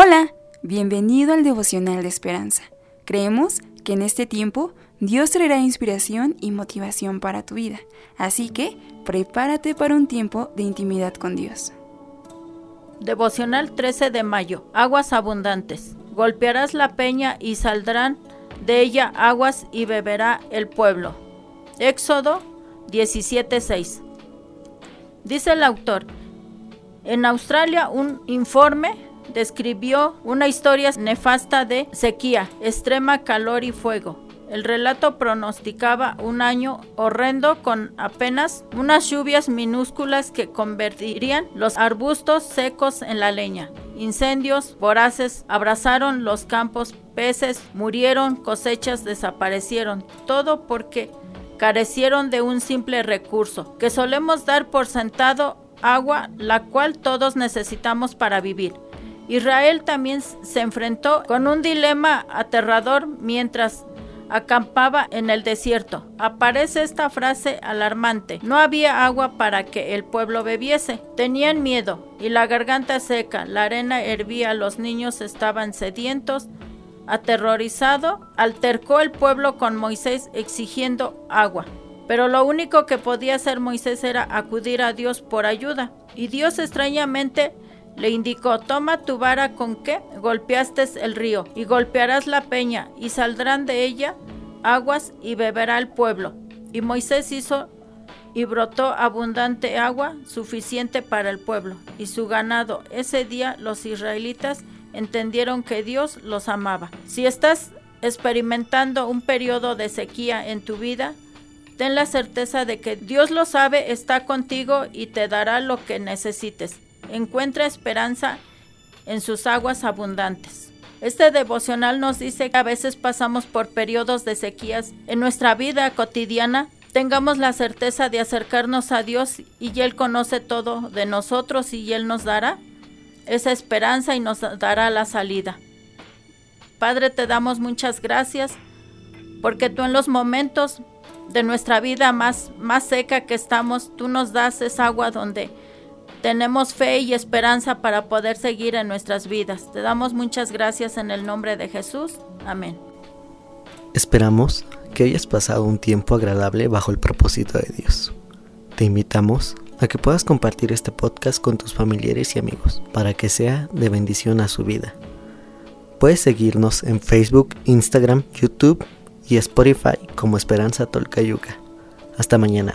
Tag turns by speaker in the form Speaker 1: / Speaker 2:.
Speaker 1: Hola, bienvenido al devocional de esperanza. Creemos que en este tiempo Dios traerá inspiración y motivación para tu vida, así que prepárate para un tiempo de intimidad con Dios.
Speaker 2: Devocional 13 de mayo. Aguas abundantes. Golpearás la peña y saldrán de ella aguas y beberá el pueblo. Éxodo 17:6. Dice el autor, en Australia un informe describió una historia nefasta de sequía, extrema calor y fuego. El relato pronosticaba un año horrendo con apenas unas lluvias minúsculas que convertirían los arbustos secos en la leña. Incendios voraces abrazaron los campos, peces murieron, cosechas desaparecieron, todo porque carecieron de un simple recurso que solemos dar por sentado agua, la cual todos necesitamos para vivir. Israel también se enfrentó con un dilema aterrador mientras acampaba en el desierto. Aparece esta frase alarmante. No había agua para que el pueblo bebiese. Tenían miedo y la garganta seca, la arena hervía, los niños estaban sedientos. Aterrorizado, altercó el pueblo con Moisés exigiendo agua. Pero lo único que podía hacer Moisés era acudir a Dios por ayuda. Y Dios extrañamente le indicó, toma tu vara con que golpeaste el río, y golpearás la peña, y saldrán de ella aguas, y beberá el pueblo. Y Moisés hizo y brotó abundante agua suficiente para el pueblo y su ganado. Ese día los israelitas entendieron que Dios los amaba. Si estás experimentando un periodo de sequía en tu vida, ten la certeza de que Dios lo sabe, está contigo y te dará lo que necesites encuentra esperanza en sus aguas abundantes. Este devocional nos dice que a veces pasamos por periodos de sequías en nuestra vida cotidiana. Tengamos la certeza de acercarnos a Dios y Él conoce todo de nosotros y Él nos dará esa esperanza y nos dará la salida. Padre, te damos muchas gracias porque tú en los momentos de nuestra vida más, más seca que estamos, tú nos das esa agua donde tenemos fe y esperanza para poder seguir en nuestras vidas. Te damos muchas gracias en el nombre de Jesús. Amén.
Speaker 3: Esperamos que hayas pasado un tiempo agradable bajo el propósito de Dios. Te invitamos a que puedas compartir este podcast con tus familiares y amigos para que sea de bendición a su vida. Puedes seguirnos en Facebook, Instagram, YouTube y Spotify como Esperanza Tolcayuca. Hasta mañana.